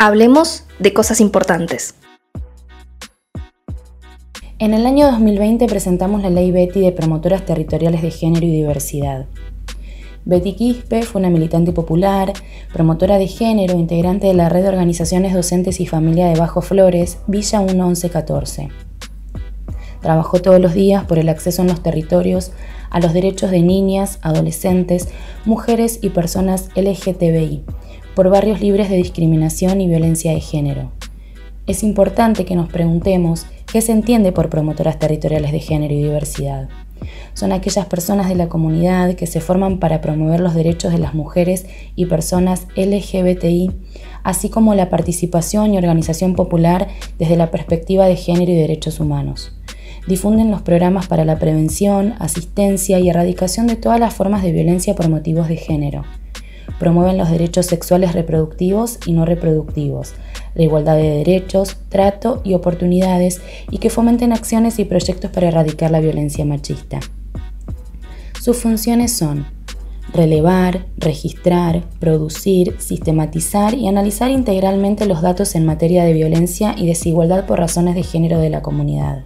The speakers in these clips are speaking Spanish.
Hablemos de cosas importantes. En el año 2020 presentamos la ley Betty de promotoras territoriales de género y diversidad. Betty Quispe fue una militante popular, promotora de género, integrante de la red de organizaciones docentes y familia de Bajo Flores, Villa 1114. Trabajó todos los días por el acceso en los territorios a los derechos de niñas, adolescentes, mujeres y personas LGTBI, por barrios libres de discriminación y violencia de género. Es importante que nos preguntemos qué se entiende por promotoras territoriales de género y diversidad. Son aquellas personas de la comunidad que se forman para promover los derechos de las mujeres y personas LGBTI, así como la participación y organización popular desde la perspectiva de género y derechos humanos. Difunden los programas para la prevención, asistencia y erradicación de todas las formas de violencia por motivos de género promueven los derechos sexuales reproductivos y no reproductivos, la igualdad de derechos, trato y oportunidades y que fomenten acciones y proyectos para erradicar la violencia machista. Sus funciones son relevar, registrar, producir, sistematizar y analizar integralmente los datos en materia de violencia y desigualdad por razones de género de la comunidad.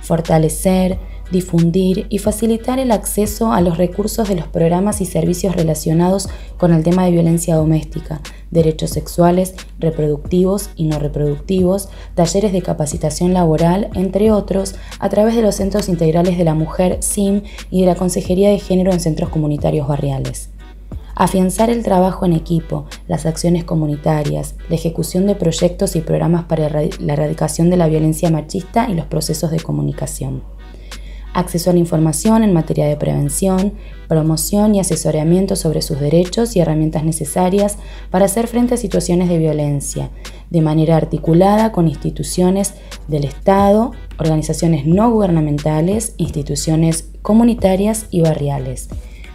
Fortalecer, difundir y facilitar el acceso a los recursos de los programas y servicios relacionados con el tema de violencia doméstica, derechos sexuales, reproductivos y no reproductivos, talleres de capacitación laboral, entre otros, a través de los Centros Integrales de la Mujer, SIM, y de la Consejería de Género en Centros Comunitarios Barriales. Afianzar el trabajo en equipo, las acciones comunitarias, la ejecución de proyectos y programas para la erradicación de la violencia machista y los procesos de comunicación acceso a la información en materia de prevención, promoción y asesoramiento sobre sus derechos y herramientas necesarias para hacer frente a situaciones de violencia, de manera articulada con instituciones del Estado, organizaciones no gubernamentales, instituciones comunitarias y barriales.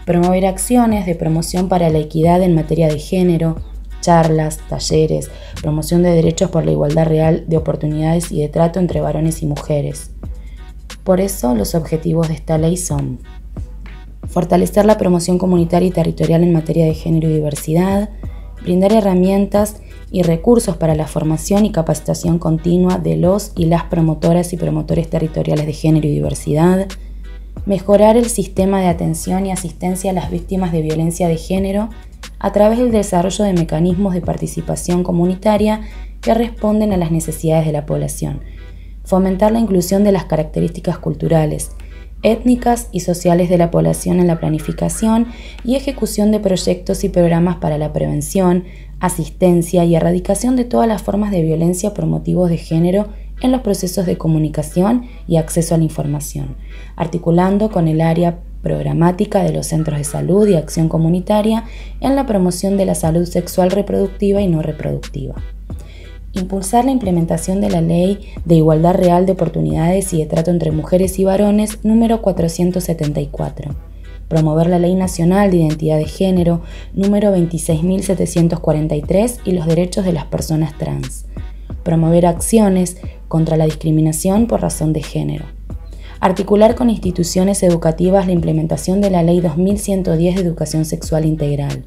Promover acciones de promoción para la equidad en materia de género, charlas, talleres, promoción de derechos por la igualdad real de oportunidades y de trato entre varones y mujeres por eso los objetivos de esta ley son fortalecer la promoción comunitaria y territorial en materia de género y diversidad, brindar herramientas y recursos para la formación y capacitación continua de los y las promotoras y promotores territoriales de género y diversidad, mejorar el sistema de atención y asistencia a las víctimas de violencia de género a través del desarrollo de mecanismos de participación comunitaria que responden a las necesidades de la población, fomentar la inclusión de las características culturales, étnicas y sociales de la población en la planificación y ejecución de proyectos y programas para la prevención, asistencia y erradicación de todas las formas de violencia por motivos de género en los procesos de comunicación y acceso a la información, articulando con el área programática de los centros de salud y acción comunitaria en la promoción de la salud sexual reproductiva y no reproductiva impulsar la implementación de la Ley de Igualdad Real de Oportunidades y de Trato entre Mujeres y Varones número 474, promover la Ley Nacional de Identidad de Género número 26.743 y los derechos de las personas trans, promover acciones contra la discriminación por razón de género, articular con instituciones educativas la implementación de la Ley 2110 de Educación Sexual Integral,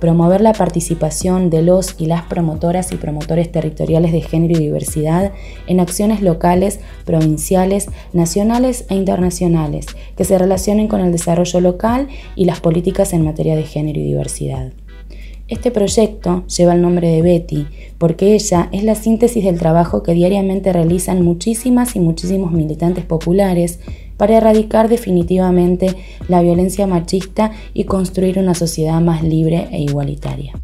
promover la participación de los y las promotoras y promotores territoriales de género y diversidad en acciones locales, provinciales, nacionales e internacionales que se relacionen con el desarrollo local y las políticas en materia de género y diversidad. Este proyecto lleva el nombre de Betty porque ella es la síntesis del trabajo que diariamente realizan muchísimas y muchísimos militantes populares para erradicar definitivamente la violencia machista y construir una sociedad más libre e igualitaria.